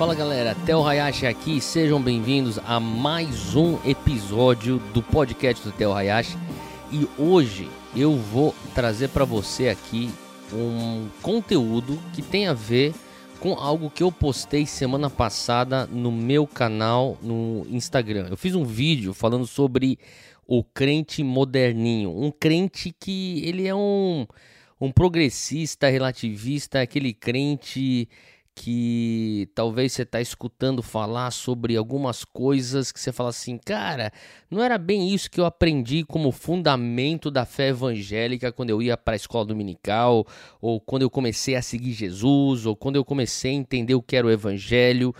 Fala galera, Theo Hayashi aqui, sejam bem-vindos a mais um episódio do podcast do Theo Hayashi. E hoje eu vou trazer para você aqui um conteúdo que tem a ver com algo que eu postei semana passada no meu canal no Instagram. Eu fiz um vídeo falando sobre o crente moderninho, um crente que ele é um um progressista, relativista, aquele crente que talvez você está escutando falar sobre algumas coisas que você fala assim, cara, não era bem isso que eu aprendi como fundamento da fé evangélica quando eu ia para a escola dominical, ou quando eu comecei a seguir Jesus, ou quando eu comecei a entender o que era o evangelho.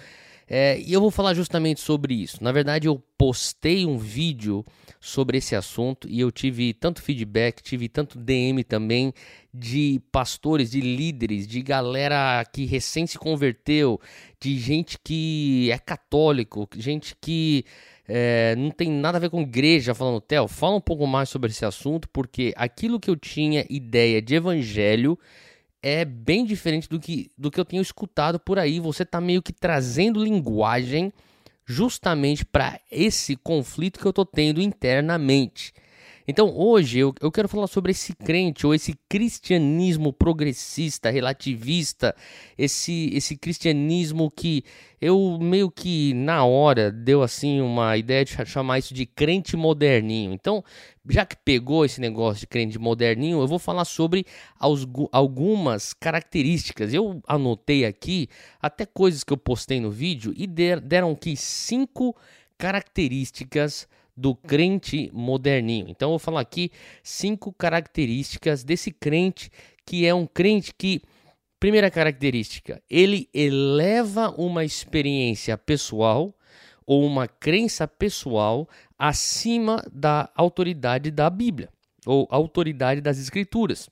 É, e eu vou falar justamente sobre isso. Na verdade, eu postei um vídeo sobre esse assunto e eu tive tanto feedback, tive tanto DM também de pastores, de líderes, de galera que recém se converteu, de gente que é católico, gente que é, não tem nada a ver com igreja, falando, Theo, fala um pouco mais sobre esse assunto, porque aquilo que eu tinha ideia de evangelho é bem diferente do que, do que eu tenho escutado por aí. Você está meio que trazendo linguagem justamente para esse conflito que eu estou tendo internamente. Então hoje eu, eu quero falar sobre esse crente ou esse cristianismo progressista, relativista, esse, esse cristianismo que eu meio que na hora deu assim uma ideia de chamar isso de crente moderninho. Então, já que pegou esse negócio de crente moderninho, eu vou falar sobre algumas características. Eu anotei aqui até coisas que eu postei no vídeo e deram aqui cinco características do crente moderninho. Então eu vou falar aqui cinco características desse crente que é um crente que primeira característica, ele eleva uma experiência pessoal ou uma crença pessoal acima da autoridade da Bíblia ou autoridade das escrituras.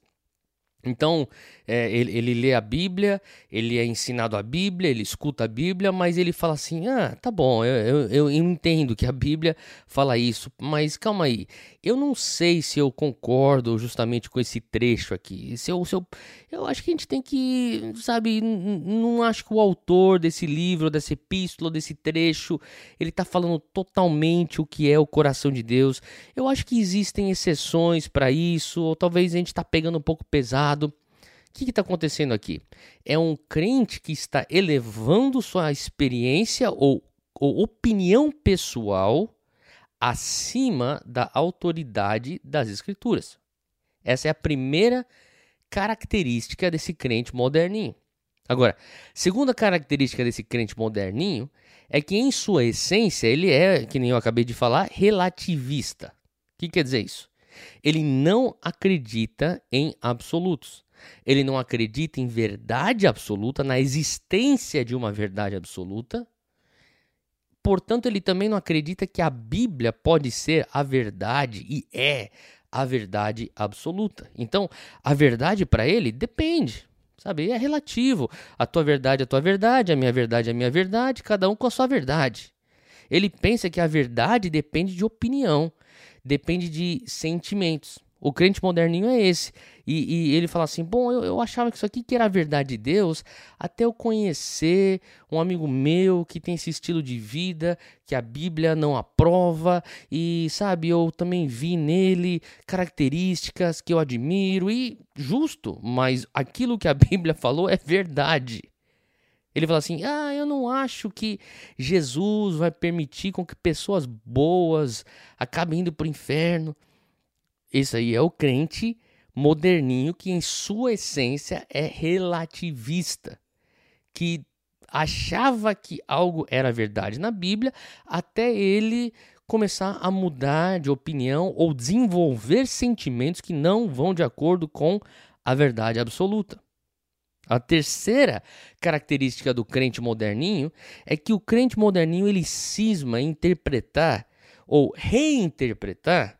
Então, é, ele, ele, lê a Bíblia, ele é ensinado a Bíblia, ele escuta a Bíblia, mas ele fala assim: ah, tá bom, eu, eu, eu, entendo que a Bíblia fala isso, mas calma aí, eu não sei se eu concordo justamente com esse trecho aqui. Se eu, se eu, eu acho que a gente tem que, sabe, não acho que o autor desse livro, dessa epístola, desse trecho, ele está falando totalmente o que é o coração de Deus. Eu acho que existem exceções para isso, ou talvez a gente está pegando um pouco pesado o que está acontecendo aqui? É um crente que está elevando sua experiência ou, ou opinião pessoal acima da autoridade das Escrituras. Essa é a primeira característica desse crente moderninho. Agora, segunda característica desse crente moderninho é que, em sua essência, ele é, que nem eu acabei de falar, relativista. O que quer dizer isso? Ele não acredita em absolutos. Ele não acredita em verdade absoluta, na existência de uma verdade absoluta. Portanto, ele também não acredita que a Bíblia pode ser a verdade e é a verdade absoluta. Então, a verdade para ele depende, sabe? É relativo. A tua verdade é a tua verdade, a minha verdade é a minha verdade, cada um com a sua verdade. Ele pensa que a verdade depende de opinião depende de sentimentos. O crente moderninho é esse. E, e ele fala assim: Bom, eu, eu, achava que isso aqui que era a verdade de Deus, até eu conhecer um amigo meu que tem esse estilo de vida, que a Bíblia não aprova, e sabe, eu também vi nele características que eu admiro, e justo, mas aquilo que a Bíblia falou é verdade. Ele fala assim: ah, eu não acho que Jesus vai permitir com que pessoas boas acabem indo para o inferno. Isso aí é o crente moderninho que, em sua essência, é relativista, que achava que algo era verdade na Bíblia até ele começar a mudar de opinião ou desenvolver sentimentos que não vão de acordo com a verdade absoluta. A terceira característica do crente moderninho é que o crente moderninho ele cisma interpretar ou reinterpretar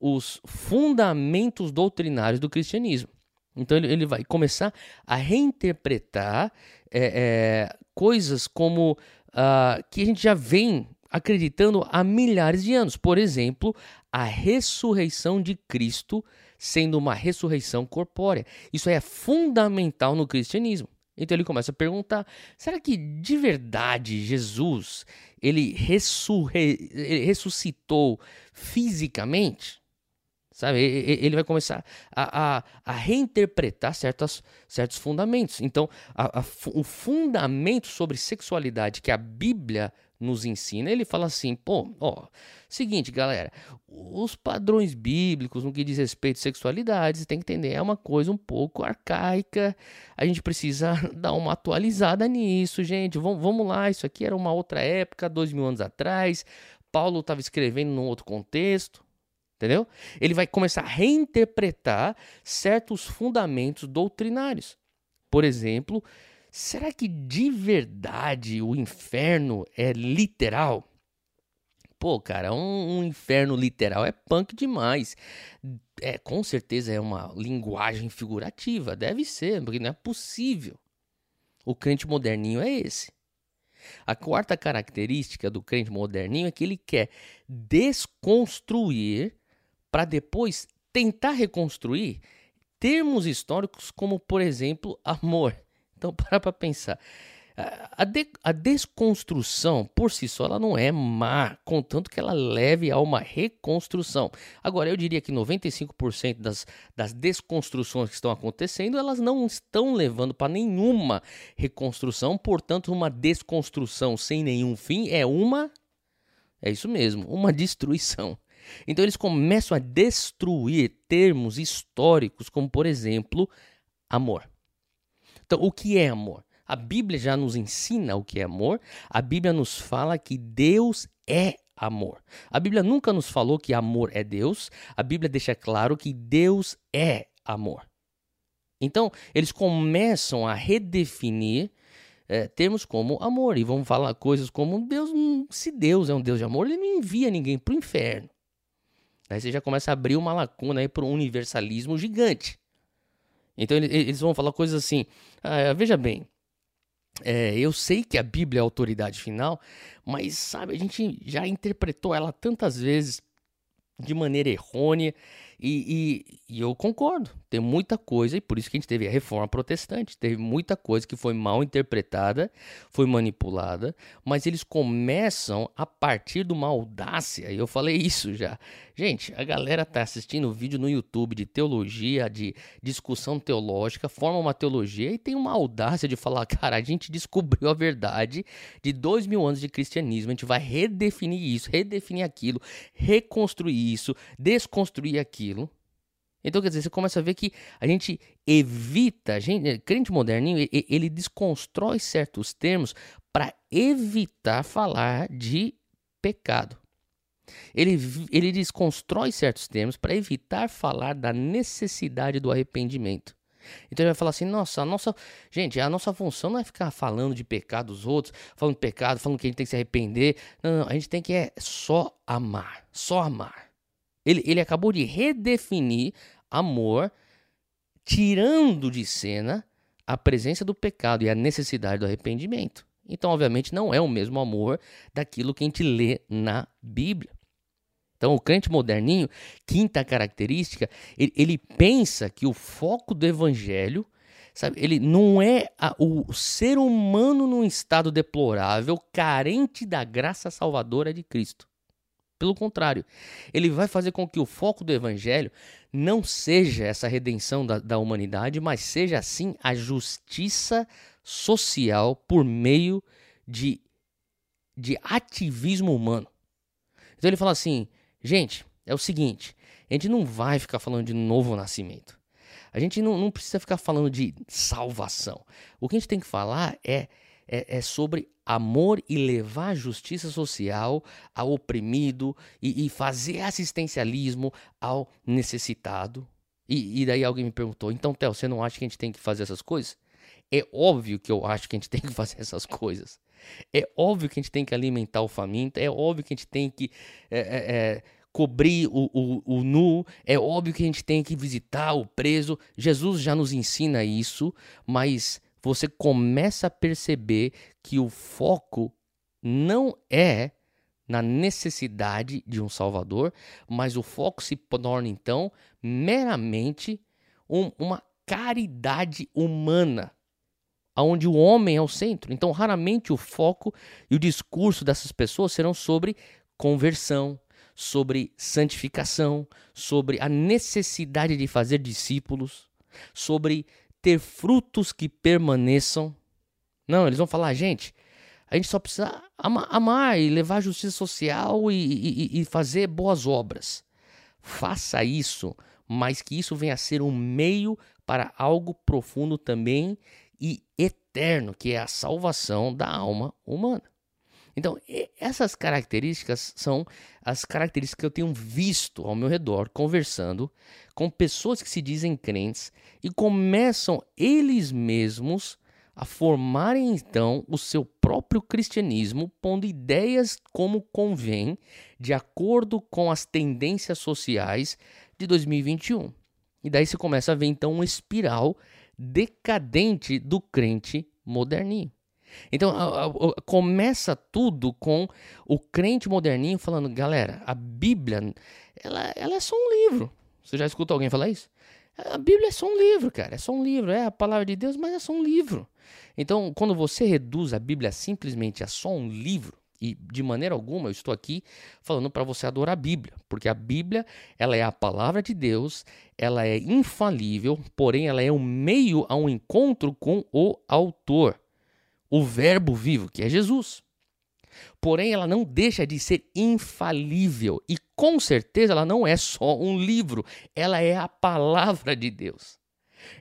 os fundamentos doutrinários do cristianismo. Então ele, ele vai começar a reinterpretar é, é, coisas como uh, que a gente já vem acreditando há milhares de anos. Por exemplo, a ressurreição de Cristo sendo uma ressurreição corpórea. Isso é fundamental no cristianismo. Então ele começa a perguntar: será que de verdade Jesus ele, ressurre... ele ressuscitou fisicamente? Sabe, ele vai começar a, a, a reinterpretar certos fundamentos. Então, a, o fundamento sobre sexualidade que a Bíblia nos ensina, ele fala assim: pô, ó, seguinte, galera, os padrões bíblicos no que diz respeito à sexualidade, você tem que entender, é uma coisa um pouco arcaica, a gente precisa dar uma atualizada nisso, gente. Vamos, vamos lá, isso aqui era uma outra época, dois mil anos atrás, Paulo estava escrevendo num outro contexto. Entendeu? Ele vai começar a reinterpretar certos fundamentos doutrinários. Por exemplo, será que de verdade o inferno é literal? Pô, cara, um, um, inferno literal é punk demais. É, com certeza é uma linguagem figurativa, deve ser, porque não é possível. O crente moderninho é esse. A quarta característica do crente moderninho é que ele quer desconstruir para depois tentar reconstruir termos históricos como, por exemplo, amor. Então, para para pensar. A, de, a, desconstrução, por si só, ela não é má, contanto que ela leve a uma reconstrução. Agora, eu diria que 95% das, das desconstruções que estão acontecendo, elas não estão levando para nenhuma reconstrução, portanto, uma desconstrução sem nenhum fim é uma. É isso mesmo, uma destruição. Então eles começam a destruir termos históricos, como por exemplo, amor. Então, o que é amor? A Bíblia já nos ensina o que é amor. A Bíblia nos fala que Deus é amor. A Bíblia nunca nos falou que amor é Deus. A Bíblia deixa claro que Deus é amor. Então, eles começam a redefinir é, termos como amor e vão falar coisas como Deus, se Deus é um Deus de amor, ele não envia ninguém para o inferno. Aí você já começa a abrir uma lacuna para um universalismo gigante. Então eles vão falar coisas assim: ah, veja bem, é, eu sei que a Bíblia é a autoridade final, mas sabe, a gente já interpretou ela tantas vezes de maneira errônea e, e, e, eu concordo, tem muita coisa, e por isso que a gente teve a reforma protestante, teve muita coisa que foi mal interpretada, foi manipulada, mas eles começam a partir de uma audácia, e eu falei isso já. Gente, a galera tá assistindo vídeo no YouTube de teologia, de discussão teológica, forma uma teologia e tem uma audácia de falar, cara, a gente descobriu a verdade de dois mil anos de cristianismo, a gente vai redefinir isso, redefinir aquilo, reconstruir isso, desconstruir aquilo aquilo. Então, quer dizer, você começa a ver que a gente evita, a gente, crente moderninho, ele desconstrói certos termos para evitar falar de pecado. Ele, ele desconstrói certos termos para evitar falar da necessidade do arrependimento. Então ele vai falar assim: nossa, a nossa. Gente, a nossa função não é ficar falando de pecado dos outros, falando de pecado, falando que a gente tem que se arrepender. Não, não, a gente tem que é só amar. Só amar. Ele, ele acabou de redefinir amor, tirando de cena a presença do pecado e a necessidade do arrependimento. Então, obviamente, não é o mesmo amor daquilo que a gente lê na Bíblia. Então, o crente moderninho, quinta característica, ele, ele pensa que o foco do evangelho, sabe, ele não é a, o ser humano num estado deplorável, carente da graça salvadora de Cristo. Pelo contrário, ele vai fazer com que o foco do evangelho não seja essa redenção da, da humanidade, mas seja sim a justiça social por meio de, de ativismo humano. Então ele fala assim: gente, é o seguinte, a gente não vai ficar falando de novo nascimento. A gente não, não precisa ficar falando de salvação. O que a gente tem que falar é, é, é sobre amor e levar justiça social ao oprimido e, e fazer assistencialismo ao necessitado. E, e, daí alguém me perguntou: então, Theo, você não acha que a gente tem que fazer essas coisas? É óbvio que eu acho que a gente tem que fazer essas coisas. É óbvio que a gente tem que alimentar o faminto. É óbvio que a gente tem que é, é, é cobrir o, o, o nu. É óbvio que a gente tem que visitar o preso. Jesus já nos ensina isso, mas você começa a perceber que o foco não é na necessidade de um Salvador, mas o foco se torna então meramente um, uma caridade humana. onde o homem é o centro. Então, raramente o foco e o discurso dessas pessoas serão sobre conversão, sobre santificação, sobre a necessidade de fazer discípulos, sobre ter frutos que permaneçam. Não, eles vão falar, gente, a gente só precisa amar, amar e levar justiça social e, e, e fazer boas obras. Faça isso, mas que isso venha a ser um meio para algo profundo também e eterno, que é a salvação da alma humana. Então, essas características são as características que eu tenho visto ao meu redor, conversando com pessoas que se dizem crentes e começam eles mesmos a formarem então o seu próprio cristianismo, pondo ideias como convém, de acordo com as tendências sociais de 2021. E daí se começa a ver então uma espiral decadente do crente moderninho. Então a, a, começa tudo com o crente moderninho falando, galera, a Bíblia ela, ela é só um livro. Você já escuta alguém falar isso? A Bíblia é só um livro, cara. É só um livro. É a palavra de Deus, mas é só um livro. Então, quando você reduz a Bíblia simplesmente a só um livro, e de maneira alguma eu estou aqui falando para você adorar a Bíblia, porque a Bíblia ela é a palavra de Deus, ela é infalível, porém ela é um meio a um encontro com o autor o Verbo vivo, que é Jesus. Porém, ela não deixa de ser infalível e com certeza ela não é só um livro, ela é a palavra de Deus.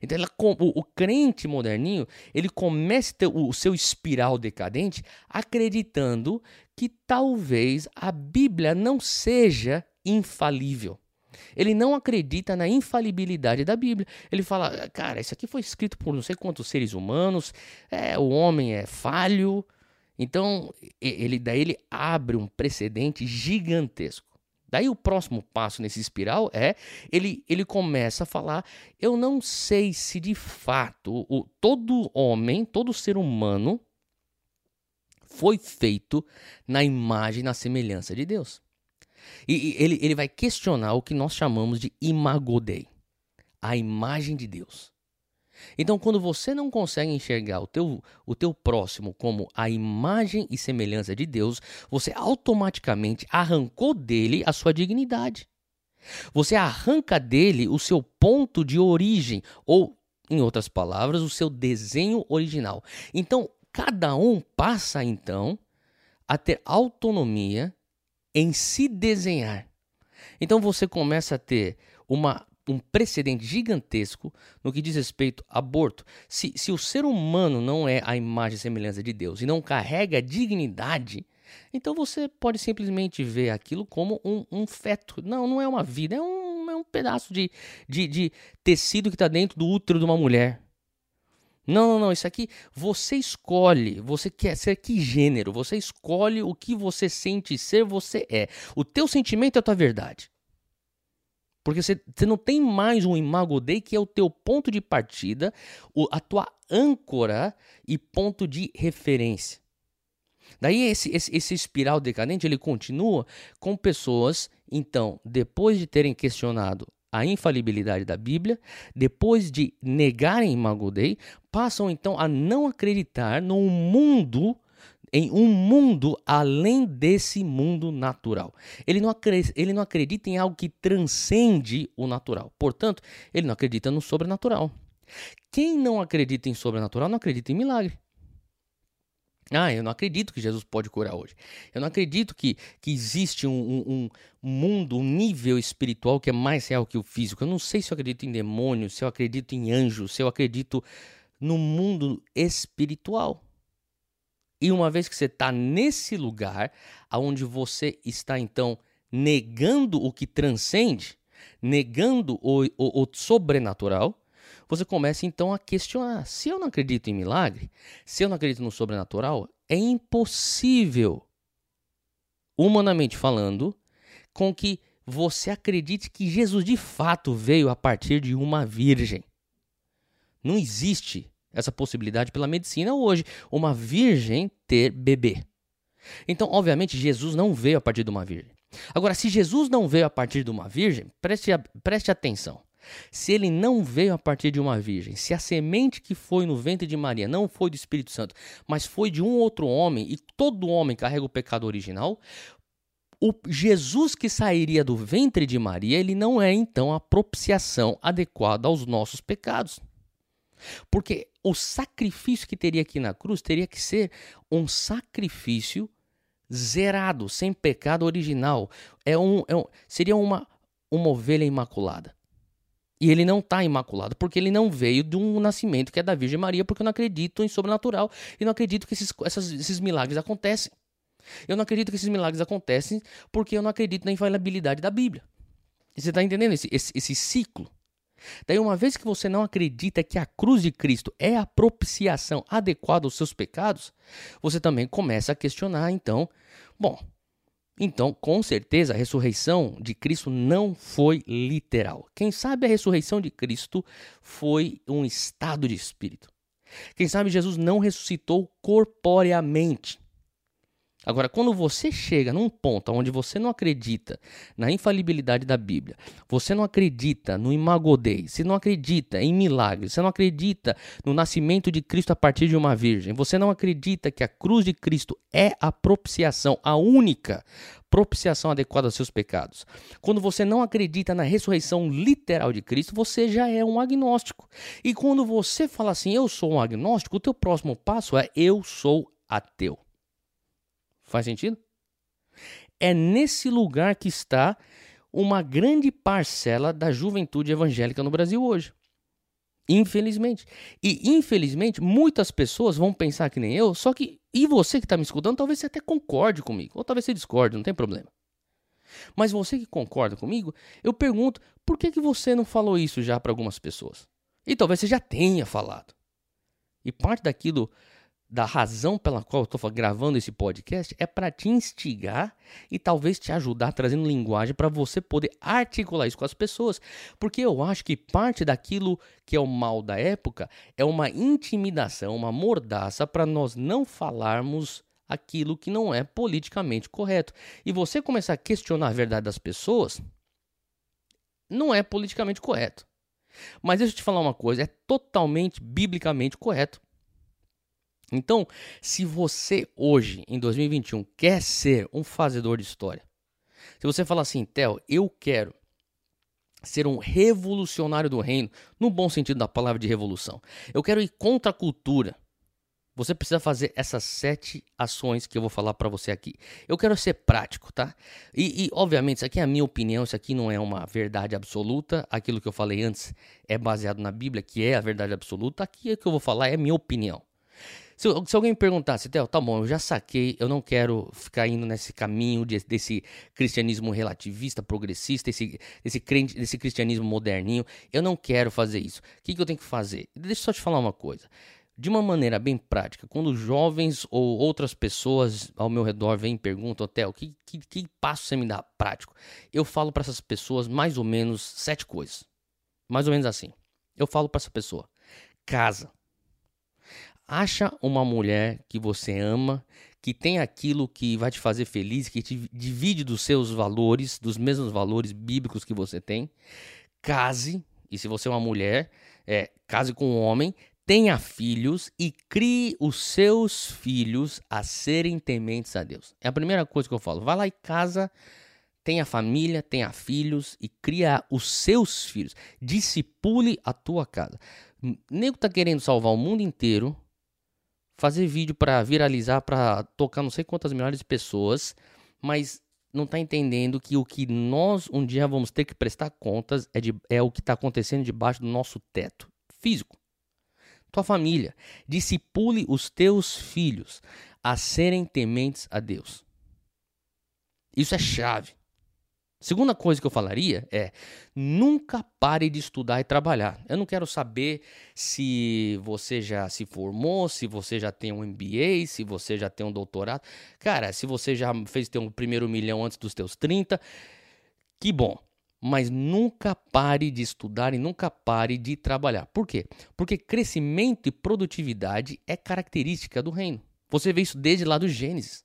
Então, ela, o, o, crente moderninho ele começa o, o seu espiral decadente acreditando que talvez a Bíblia não seja infalível. Ele não acredita na infalibilidade da Bíblia. Ele fala, cara, isso aqui foi escrito por não sei quantos seres humanos, é, o homem é falho. Então, ele daí ele abre um precedente gigantesco. Daí o próximo passo nesse espiral é ele, ele começa a falar: eu não sei se de fato o, todo homem, todo ser humano foi feito na imagem e na semelhança de Deus. E, ele, ele vai questionar o que nós chamamos de imago Dei, a imagem de Deus. Então, quando você não consegue enxergar o teu, o teu próximo como a imagem e semelhança de Deus, você automaticamente arrancou dele a sua dignidade. Você arranca dele o seu ponto de origem, ou, em outras palavras, o seu desenho original. Então, cada um passa, então, a ter autonomia em se desenhar. Então você começa a ter uma, um precedente gigantesco no que diz respeito a aborto. Se, se o ser humano não é a imagem e semelhança de Deus e não carrega dignidade, então você pode simplesmente ver aquilo como um, um feto. Não, não é uma vida, é um, é um pedaço de, de, de tecido que está dentro do útero de uma mulher. Não, não, não. Isso aqui você escolhe. Você quer ser que gênero? Você escolhe o que você sente ser, você é. O teu sentimento é a tua verdade. Porque você, não tem mais um imago Dei que é o teu ponto de partida, o, a tua âncora e ponto de referência. Daí esse, esse, esse espiral decadente ele continua com pessoas, então, depois de terem questionado a infalibilidade da Bíblia, depois de negarem Imago Dei, passam então a não acreditar num mundo em um mundo além desse mundo natural. Ele não, ele não acredita em algo que transcende o natural. Portanto, ele não acredita no sobrenatural. Quem não acredita em sobrenatural não acredita em milagre. Ah, eu não acredito que Jesus pode curar hoje. Eu não acredito que, que existe um, um, um, mundo, um nível espiritual que é mais real que o físico. Eu não sei se eu acredito em demônios, se eu acredito em anjos, se eu acredito no mundo espiritual. E uma vez que você está nesse lugar, aonde você está então negando o que transcende, negando o, o, o sobrenatural, você começa então a questionar: se eu não acredito em milagre, se eu não acredito no sobrenatural, é impossível, humanamente falando, com que você acredite que Jesus de fato veio a partir de uma virgem. Não existe essa possibilidade pela medicina hoje, uma virgem ter bebê. Então, obviamente, Jesus não veio a partir de uma virgem. Agora, se Jesus não veio a partir de uma virgem, preste, preste atenção. Se ele não veio a partir de uma virgem, se a semente que foi no ventre de Maria não foi do Espírito Santo, mas foi de um outro homem, e todo homem carrega o pecado original, o Jesus que sairia do ventre de Maria, ele não é então a propiciação adequada aos nossos pecados. Porque o sacrifício que teria aqui na cruz teria que ser um sacrifício zerado, sem pecado original. É um, é um seria uma, uma ovelha imaculada. E ele não está imaculado, porque ele não veio de um nascimento que é da Virgem Maria, porque eu não acredito em sobrenatural e não acredito que esses, essas, esses milagres acontecem. Eu não acredito que esses milagres acontecem porque eu não acredito na infalibilidade da Bíblia. Você está entendendo esse, esse, esse ciclo? Daí, uma vez que você não acredita que a cruz de Cristo é a propiciação adequada aos seus pecados, você também começa a questionar, então, bom, então, com certeza, a ressurreição de Cristo não foi literal. Quem sabe a ressurreição de Cristo foi um estado de espírito. Quem sabe Jesus não ressuscitou corporeamente. Agora, quando você chega num ponto onde você não acredita na infalibilidade da Bíblia, você não acredita no imagodei, você não acredita em milagres, você não acredita no nascimento de Cristo a partir de uma virgem, você não acredita que a cruz de Cristo é a propiciação, a única propiciação adequada aos seus pecados. Quando você não acredita na ressurreição literal de Cristo, você já é um agnóstico. E quando você fala assim, eu sou um agnóstico, o teu próximo passo é eu sou ateu. Faz sentido? É nesse lugar que está uma grande parcela da juventude evangélica no Brasil hoje. Infelizmente. E infelizmente, muitas pessoas vão pensar que nem eu, só que. E você que está me escutando, talvez você até concorde comigo. Ou talvez você discorde, não tem problema. Mas você que concorda comigo, eu pergunto, por que, que você não falou isso já para algumas pessoas? E talvez você já tenha falado. E parte daquilo da razão pela qual eu estou gravando esse podcast é para te instigar e talvez te ajudar trazendo linguagem para você poder articular isso com as pessoas, porque eu acho que parte daquilo que é o mal da época é uma intimidação, uma mordaça para nós não falarmos aquilo que não é politicamente correto. E você começar a questionar a verdade das pessoas não é politicamente correto. Mas deixa eu te falar uma coisa, é totalmente biblicamente correto. Então, se você hoje, em 2021, quer ser um fazedor de história, se você fala assim, Theo, eu quero ser um revolucionário do reino, no bom sentido da palavra de revolução, eu quero ir contra a cultura. Você precisa fazer essas sete ações que eu vou falar para você aqui. Eu quero ser prático, tá? E, e, obviamente, isso aqui é a minha opinião, isso aqui não é uma verdade absoluta. Aquilo que eu falei antes é baseado na Bíblia, que é a verdade absoluta. Aqui o que eu vou falar é minha opinião. Se, se alguém perguntasse, Theo, tá bom, eu já saquei, eu não quero ficar indo nesse caminho de, desse cristianismo relativista, progressista, esse, esse, crente, desse cristianismo moderninho, eu não quero fazer isso. O que, que eu tenho que fazer? Deixa eu só te falar uma coisa. De uma maneira bem prática, quando jovens ou outras pessoas ao meu redor vêm e perguntam, Theo, que, que, que passo você me dá prático? Eu falo para essas pessoas mais ou menos sete coisas. Mais ou menos assim. Eu falo para essa pessoa: casa. Acha uma mulher que você ama, que tem aquilo que vai te fazer feliz, que te divide dos seus valores, dos mesmos valores bíblicos que você tem. Case, e se você é uma mulher, é, case com um homem, tenha filhos e crie os seus filhos a serem tementes a Deus. É a primeira coisa que eu falo. Vai lá e casa, tenha família, tenha filhos e cria os seus filhos. Discipule a tua casa. nego tá querendo salvar o mundo inteiro fazer vídeo para viralizar, para tocar não sei quantas milhares de pessoas, mas não está entendendo que o que nós um dia vamos ter que prestar contas é, de, é o que está acontecendo debaixo do nosso teto físico. Tua família, discipule os teus filhos a serem tementes a Deus. Isso é chave. Segunda coisa que eu falaria é: nunca pare de estudar e trabalhar. Eu não quero saber se você já se formou, se você já tem um MBA, se você já tem um doutorado. Cara, se você já fez ter um primeiro milhão antes dos teus 30, que bom. Mas nunca pare de estudar e nunca pare de trabalhar. Por quê? Porque crescimento e produtividade é característica do reino. Você vê isso desde lá do Gênesis.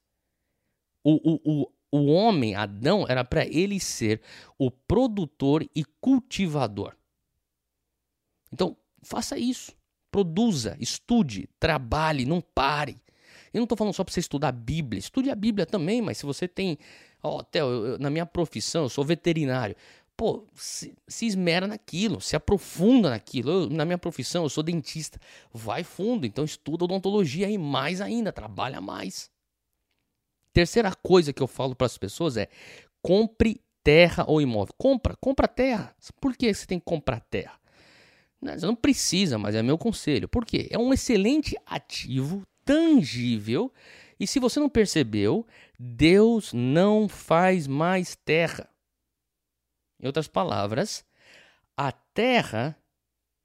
O, o, o, o homem, Adão, era para ele ser o produtor e cultivador. Então, faça isso. Produza, estude, trabalhe, não pare. Eu não estou falando só para você estudar a Bíblia. Estude a Bíblia também, mas se você tem. Ó, oh, Theo, na minha profissão, eu sou veterinário. Pô, se, se esmera naquilo, se aprofunda naquilo. Eu, na minha profissão, eu sou dentista. Vai fundo, então estuda odontologia e mais ainda, trabalha mais. Terceira coisa que eu falo para as pessoas é: compre terra ou imóvel. Compra, compra terra. Por que você tem que comprar terra? Você não precisa, mas é meu conselho. Por quê? É um excelente ativo tangível. E se você não percebeu, Deus não faz mais terra. Em outras palavras, a terra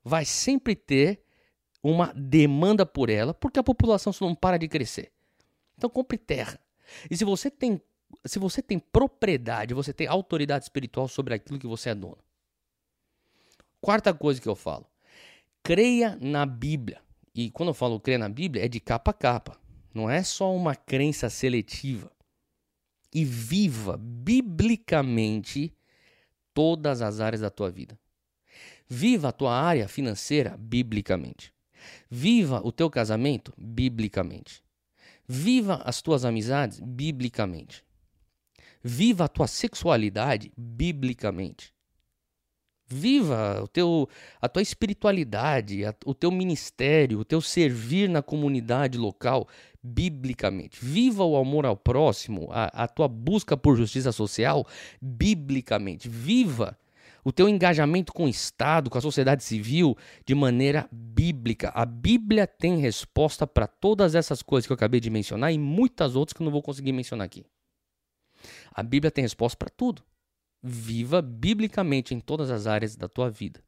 vai sempre ter uma demanda por ela, porque a população não para de crescer. Então compre terra. E se você tem se você tem propriedade, você tem autoridade espiritual sobre aquilo que você é dono. Quarta coisa que eu falo: creia na Bíblia. E quando eu falo crer na Bíblia, é de capa a capa. Não é só uma crença seletiva. E viva biblicamente todas as áreas da tua vida. Viva a tua área financeira biblicamente. Viva o teu casamento biblicamente. Viva as tuas amizades biblicamente. Viva a tua sexualidade biblicamente. Viva o teu, a tua espiritualidade, a, o teu ministério, o teu servir na comunidade local biblicamente. Viva o amor ao próximo, a, a tua busca por justiça social biblicamente. Viva o teu engajamento com o Estado, com a sociedade civil, de maneira bíblica. A Bíblia tem resposta para todas essas coisas que eu acabei de mencionar e muitas outras que eu não vou conseguir mencionar aqui. A Bíblia tem resposta para tudo. Viva biblicamente em todas as áreas da tua vida.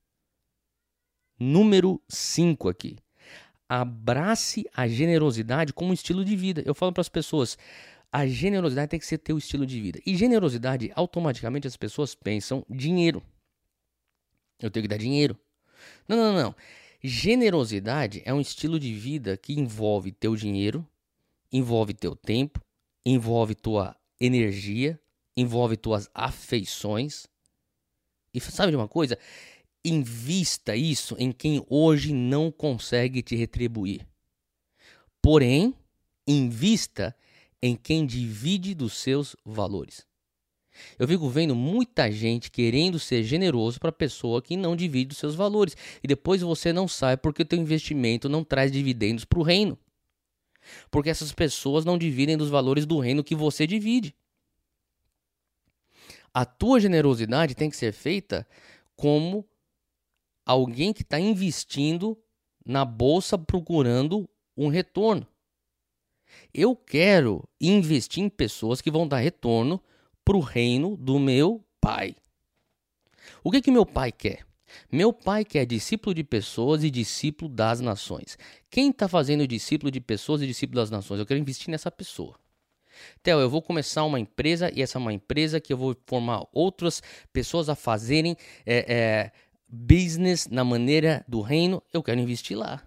Número 5 aqui. Abrace a generosidade como estilo de vida. Eu falo para as pessoas, a generosidade tem que ser teu estilo de vida. E generosidade, automaticamente as pessoas pensam dinheiro. Eu tenho que dar dinheiro. Não, não, não. Generosidade é um estilo de vida que envolve teu dinheiro, envolve teu tempo, envolve tua energia, envolve tuas afeições. E sabe de uma coisa? Invista isso em quem hoje não consegue te retribuir. Porém, invista em quem divide dos seus valores. Eu fico vendo muita gente querendo ser generoso para pessoa que não divide dos seus valores e depois você não sabe porque o teu investimento não traz dividendos para o reino. Porque essas pessoas não dividem dos valores do reino que você divide. A tua generosidade tem que ser feita como alguém que está investindo na bolsa procurando um retorno. Eu quero investir em pessoas que vão dar retorno para o reino do meu pai. O que que meu pai quer? Meu pai quer discípulo de pessoas e discípulo das nações. Quem está fazendo discípulo de pessoas e discípulo das nações? Eu quero investir nessa pessoa. Theo, eu vou começar uma empresa e essa é uma empresa que eu vou formar outras pessoas a fazerem é, é, business na maneira do reino. Eu quero investir lá.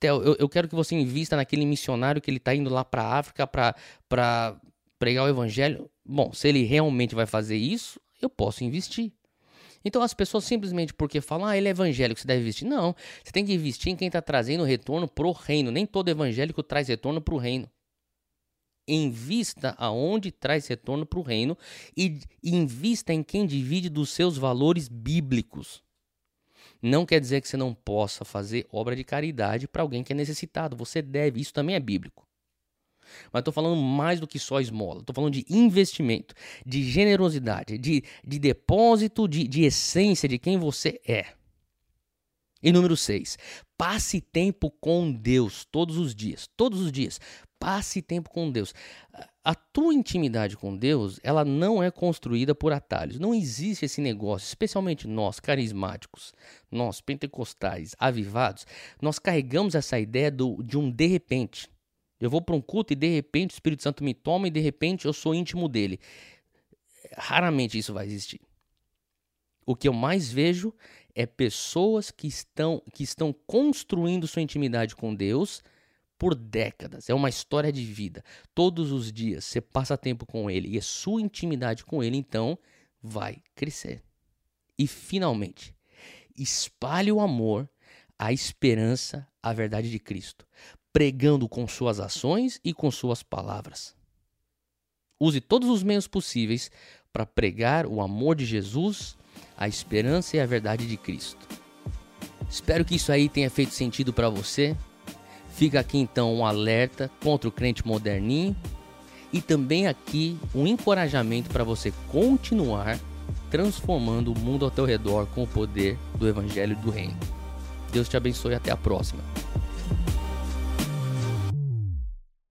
Theo, eu, eu quero que você invista naquele missionário que ele está indo lá para a África para pregar o evangelho. Bom, se ele realmente vai fazer isso, eu posso investir. Então as pessoas simplesmente porque falam, ah, ele é evangélico, você deve investir. Não, você tem que investir em quem está trazendo retorno pro reino. Nem todo evangélico traz retorno pro reino invista aonde traz retorno para o reino e invista em quem divide dos seus valores bíblicos. Não quer dizer que você não possa fazer obra de caridade para alguém que é necessitado. Você deve, isso também é bíblico. Mas estou falando mais do que só esmola. Estou falando de investimento, de generosidade, de, de depósito de, de essência de quem você é. E número 6, passe tempo com Deus todos os dias. Todos os dias. Passe tempo com Deus. A tua intimidade com Deus, ela não é construída por atalhos. Não existe esse negócio, especialmente nós, carismáticos, nós, pentecostais, avivados, nós carregamos essa ideia do, de um de repente. Eu vou para um culto e de repente o Espírito Santo me toma e de repente eu sou íntimo dele. Raramente isso vai existir. O que eu mais vejo é pessoas que estão, que estão construindo sua intimidade com Deus por décadas. É uma história de vida. Todos os dias você passa tempo com ele e a sua intimidade com ele então vai crescer. E finalmente, espalhe o amor, a esperança, a verdade de Cristo, pregando com suas ações e com suas palavras. Use todos os meios possíveis para pregar o amor de Jesus, a esperança e a verdade de Cristo. Espero que isso aí tenha feito sentido para você. Fica aqui então um alerta contra o crente moderninho e também aqui um encorajamento para você continuar transformando o mundo ao teu redor com o poder do evangelho do reino. Deus te abençoe e até a próxima.